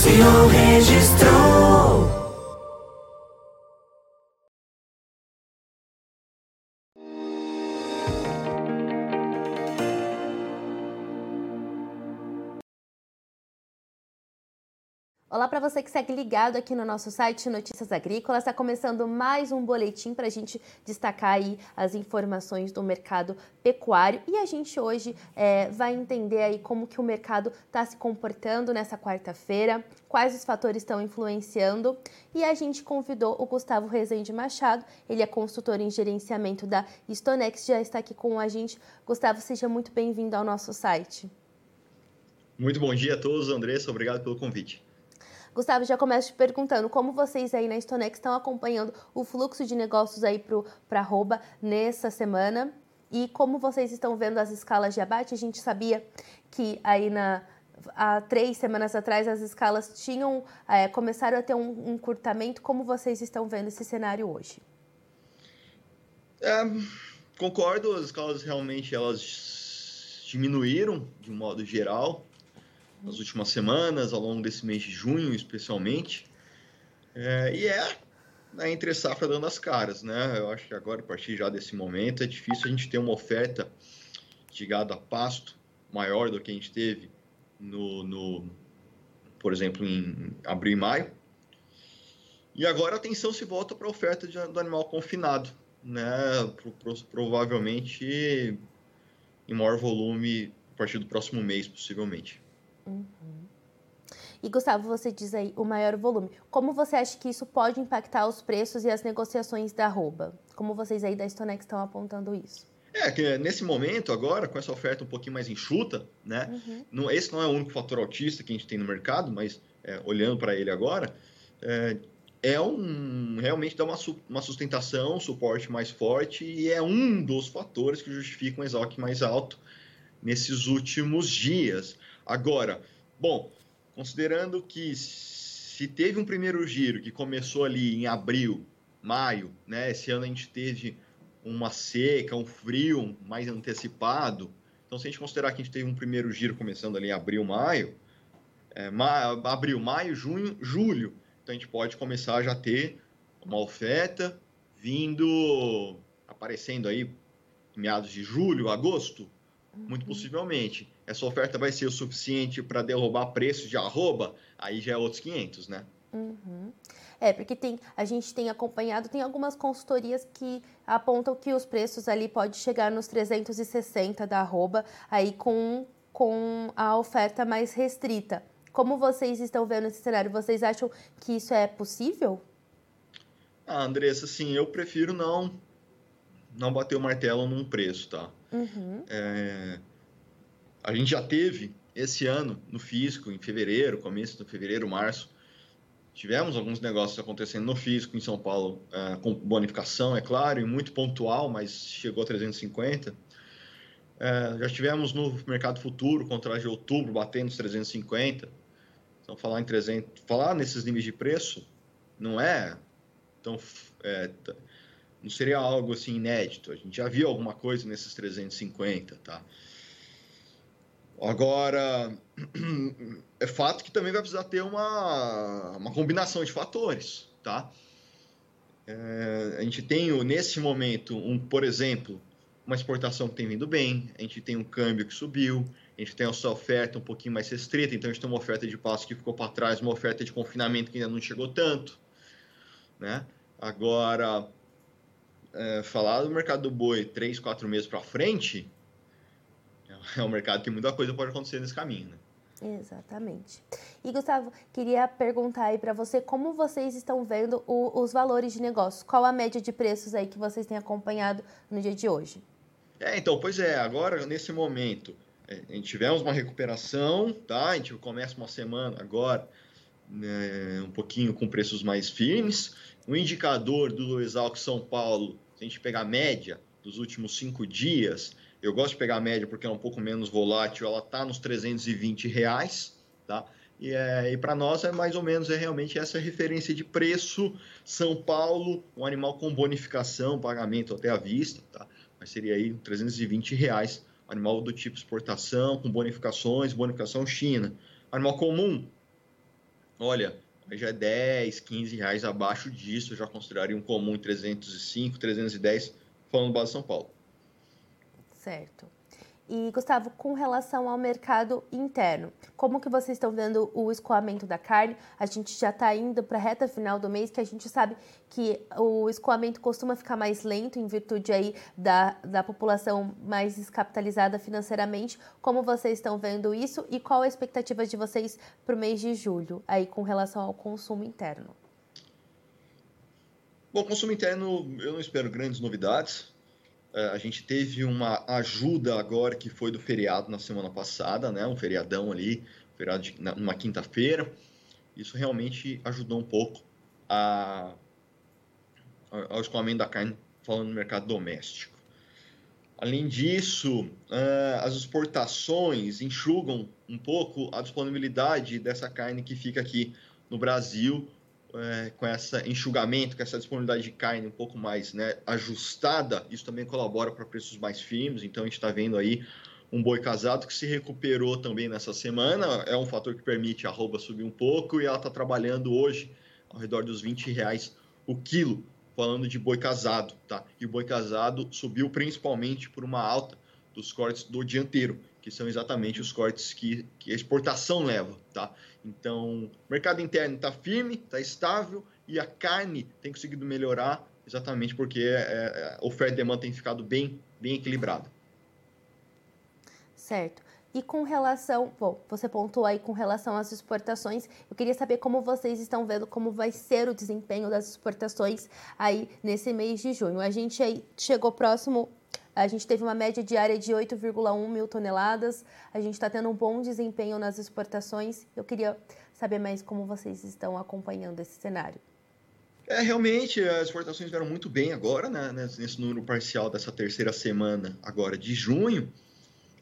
se registrou. Olá para você que segue ligado aqui no nosso site Notícias Agrícolas. Está começando mais um boletim para a gente destacar aí as informações do mercado pecuário e a gente hoje é, vai entender aí como que o mercado está se comportando nessa quarta-feira, quais os fatores estão influenciando e a gente convidou o Gustavo Rezende Machado, ele é consultor em gerenciamento da Stonex, já está aqui com a gente. Gustavo, seja muito bem-vindo ao nosso site. Muito bom dia a todos, Andressa, obrigado pelo convite. Gustavo, já começo te perguntando como vocês aí na Stonex estão acompanhando o fluxo de negócios aí para arroba nessa semana e como vocês estão vendo as escalas de abate. A gente sabia que aí na, há três semanas atrás as escalas tinham é, começaram a ter um encurtamento. Como vocês estão vendo esse cenário hoje? É, concordo, as escalas realmente elas diminuíram de um modo geral nas últimas semanas, ao longo desse mês de junho, especialmente. É, e é a entre safra dando as caras, né? Eu acho que agora, a partir já desse momento, é difícil a gente ter uma oferta de gado a pasto maior do que a gente teve no, no por exemplo, em abril e maio. E agora a atenção se volta para a oferta de, do animal confinado, né? Pro, pro, provavelmente em maior volume a partir do próximo mês, possivelmente. Uhum. E Gustavo, você diz aí o maior volume. Como você acha que isso pode impactar os preços e as negociações da arroba? Como vocês aí da Stonex estão apontando isso? É, que nesse momento agora, com essa oferta um pouquinho mais enxuta, né? Uhum. Não, esse não é o único fator autista que a gente tem no mercado, mas é, olhando para ele agora, é, é, um realmente dá uma, uma sustentação, um suporte mais forte e é um dos fatores que justificam um exalc mais alto nesses últimos dias. Agora, bom, considerando que se teve um primeiro giro que começou ali em abril, maio, né? Esse ano a gente teve uma seca, um frio mais antecipado. Então, se a gente considerar que a gente teve um primeiro giro começando ali em abril, maio, é, ma abril, maio, junho, julho, então a gente pode começar a já ter uma oferta vindo, aparecendo aí em meados de julho, agosto, muito possivelmente essa oferta vai ser o suficiente para derrubar preços de arroba, aí já é outros 500, né? Uhum. É, porque tem, a gente tem acompanhado, tem algumas consultorias que apontam que os preços ali pode chegar nos 360 da arroba, aí com, com a oferta mais restrita. Como vocês estão vendo esse cenário? Vocês acham que isso é possível? Ah, Andressa, assim, eu prefiro não não bater o martelo num preço, tá? Uhum. É, a gente já teve esse ano no físico, em fevereiro, começo de fevereiro, março, tivemos alguns negócios acontecendo no físico em São Paulo, é, com bonificação, é claro, e muito pontual, mas chegou a 350. É, já tivemos no mercado futuro, contrato de outubro, batendo os 350. Então, falar em 300, falar nesses níveis de preço não é tão. É, não seria algo assim inédito. A gente já viu alguma coisa nesses 350, tá? Agora, é fato que também vai precisar ter uma, uma combinação de fatores, tá? É, a gente tem, nesse momento, um, por exemplo, uma exportação que tem vindo bem, a gente tem um câmbio que subiu, a gente tem a sua oferta um pouquinho mais restrita, então a gente tem uma oferta de passo que ficou para trás, uma oferta de confinamento que ainda não chegou tanto, né? Agora, é, falar do mercado do boi três, quatro meses para frente, é um mercado que muita coisa pode acontecer nesse caminho, né? Exatamente. E Gustavo, queria perguntar aí para você como vocês estão vendo o, os valores de negócio. Qual a média de preços aí que vocês têm acompanhado no dia de hoje? É, então, pois é, agora nesse momento é, a gente tivemos uma recuperação, tá? A gente começa uma semana agora né, um pouquinho com preços mais firmes. O indicador do Exalc São Paulo, se a gente pegar a média dos últimos cinco dias, eu gosto de pegar a média porque é um pouco menos volátil, ela está nos 320 reais, tá? E, é, e para nós é mais ou menos é realmente essa referência de preço. São Paulo, um animal com bonificação, pagamento até à vista, tá? Mas seria aí 320 reais. Animal do tipo exportação, com bonificações, bonificação China. Animal comum, olha, já é 10, 15 reais abaixo disso, eu já consideraria um comum em 305, 310, falando base São Paulo. Certo. E, Gustavo, com relação ao mercado interno, como que vocês estão vendo o escoamento da carne? A gente já está indo para a reta final do mês, que a gente sabe que o escoamento costuma ficar mais lento em virtude aí da, da população mais descapitalizada financeiramente. Como vocês estão vendo isso e qual a expectativa de vocês para o mês de julho, aí com relação ao consumo interno? Bom, consumo interno, eu não espero grandes novidades. É, a gente teve uma ajuda agora que foi do feriado na semana passada, né? Um feriadão ali, feriado de, numa quinta-feira. Isso realmente ajudou um pouco a, ao escoamento da carne, falando no mercado doméstico. Além disso, é, as exportações enxugam um pouco a disponibilidade dessa carne que fica aqui no Brasil é, com esse enxugamento, com essa disponibilidade de carne um pouco mais né, ajustada, isso também colabora para preços mais firmes. Então a gente está vendo aí um boi casado que se recuperou também nessa semana. É um fator que permite a arroba subir um pouco e ela está trabalhando hoje ao redor dos 20 reais o quilo, falando de boi casado, tá? E o boi casado subiu principalmente por uma alta dos cortes do dianteiro, que são exatamente os cortes que, que a exportação leva, tá? Então, o mercado interno está firme, está estável e a carne tem conseguido melhorar exatamente porque é, é, a oferta e demanda tem ficado bem, bem equilibrada. Certo. E com relação, bom, você pontuou aí com relação às exportações, eu queria saber como vocês estão vendo como vai ser o desempenho das exportações aí nesse mês de junho. A gente aí chegou próximo a gente teve uma média diária de 8,1 mil toneladas. A gente está tendo um bom desempenho nas exportações. Eu queria saber mais como vocês estão acompanhando esse cenário. É, realmente, as exportações vieram muito bem agora, né, nesse número parcial dessa terceira semana, agora de junho.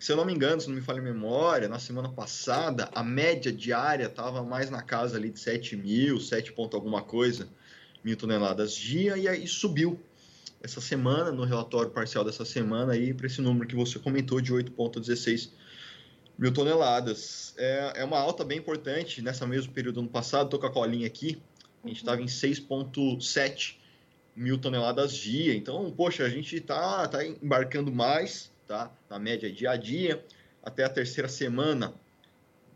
Se eu não me engano, se não me falha a memória, na semana passada, a média diária estava mais na casa ali de 7 mil, 7 ponto alguma coisa, mil toneladas dia, e aí subiu essa semana, no relatório parcial dessa semana, aí para esse número que você comentou de 8,16 mil toneladas. É, é uma alta bem importante nessa mesmo período do ano passado. Estou com a colinha aqui, a gente estava em 6,7 mil toneladas dia. Então, poxa, a gente está tá embarcando mais, tá? Na média dia a dia. Até a terceira semana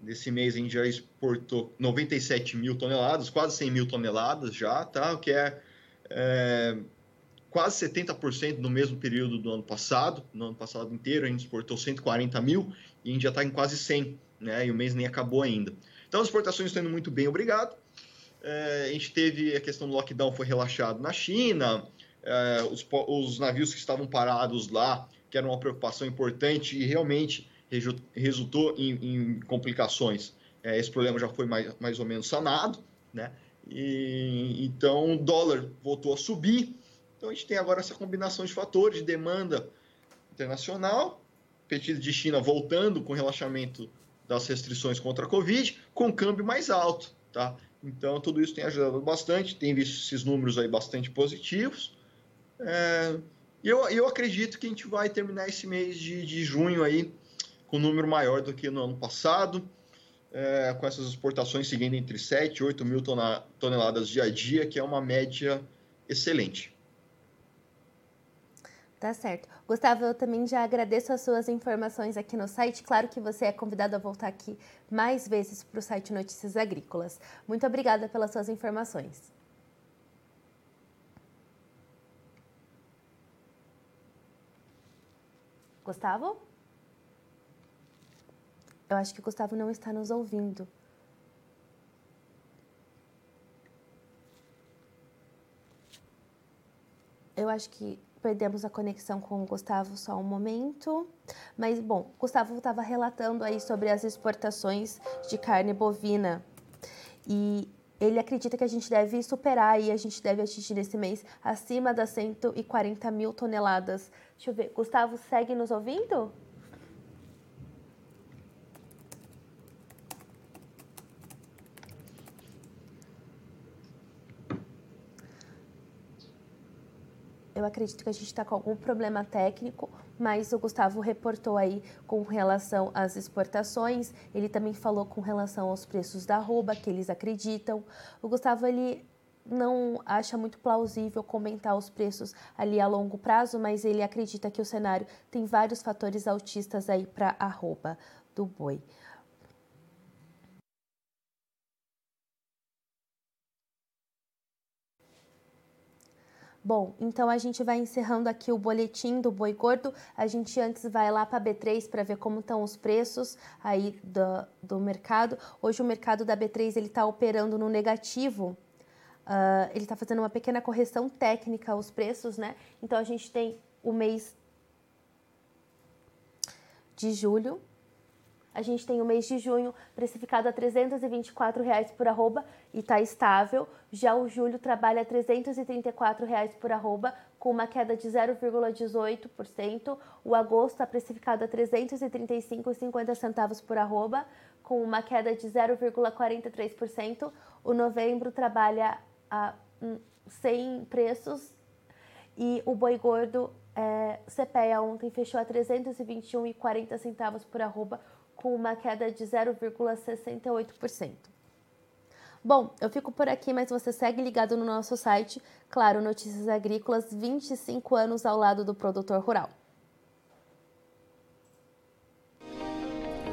desse mês a gente já exportou 97 mil toneladas, quase 100 mil toneladas já, tá? O que é, é quase 70% no mesmo período do ano passado. No ano passado inteiro a gente exportou 140 mil e a gente já está em quase 100, né? E o mês nem acabou ainda. Então as exportações estão indo muito bem, obrigado. É, a gente teve a questão do lockdown foi relaxado na China, é, os, os, navios que estavam parados lá, que era uma preocupação importante e realmente resultou em, em complicações. É, esse problema já foi mais, mais ou menos sanado, né? E, então o dólar voltou a subir, então a gente tem agora essa combinação de fatores de demanda internacional, pedido de China voltando com relaxamento das restrições contra a Covid, com câmbio mais alto, tá? Então tudo isso tem ajudado bastante, tem visto esses números aí bastante positivos. É, eu, eu acredito que a gente vai terminar esse mês de, de junho aí com um número maior do que no ano passado, é, com essas exportações seguindo entre 7 e 8 mil toneladas dia a dia, que é uma média excelente. Tá certo. Gustavo, eu também já agradeço as suas informações aqui no site. Claro que você é convidado a voltar aqui mais vezes para o site Notícias Agrícolas. Muito obrigada pelas suas informações. Gustavo? Eu acho que o Gustavo não está nos ouvindo. Eu acho que perdemos a conexão com o Gustavo só um momento. Mas, bom, Gustavo estava relatando aí sobre as exportações de carne bovina. e ele acredita que a gente deve superar e a gente deve atingir nesse mês acima das 140 mil toneladas. Deixa eu ver, Gustavo, segue nos ouvindo? Eu acredito que a gente está com algum problema técnico, mas o Gustavo reportou aí com relação às exportações. Ele também falou com relação aos preços da arroba, que eles acreditam. O Gustavo, ele não acha muito plausível comentar os preços ali a longo prazo, mas ele acredita que o cenário tem vários fatores altistas aí para a arroba do boi. Bom, então a gente vai encerrando aqui o boletim do boi gordo. A gente antes vai lá para a B3 para ver como estão os preços aí do, do mercado. Hoje o mercado da B3 ele está operando no negativo. Uh, ele está fazendo uma pequena correção técnica aos preços, né? Então a gente tem o mês de julho a gente tem o mês de junho precificado a 324 reais por arroba e está estável. Já o julho trabalha 334 reais por arroba, com uma queda de 0,18%. O agosto está precificado a R$ 335,50 centavos por arroba, com uma queda de 0,43%. O novembro trabalha a 100 preços e o boi gordo é, CPEA ontem fechou a 321,40 centavos por arroba, com uma queda de 0,68%. Bom, eu fico por aqui, mas você segue ligado no nosso site, claro, Notícias Agrícolas, 25 anos ao lado do produtor rural.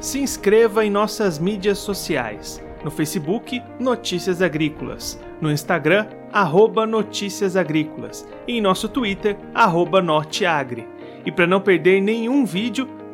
Se inscreva em nossas mídias sociais. No Facebook, Notícias Agrícolas. No Instagram, arroba Notícias Agrícolas. E em nosso Twitter, arroba Norteagri. E para não perder nenhum vídeo,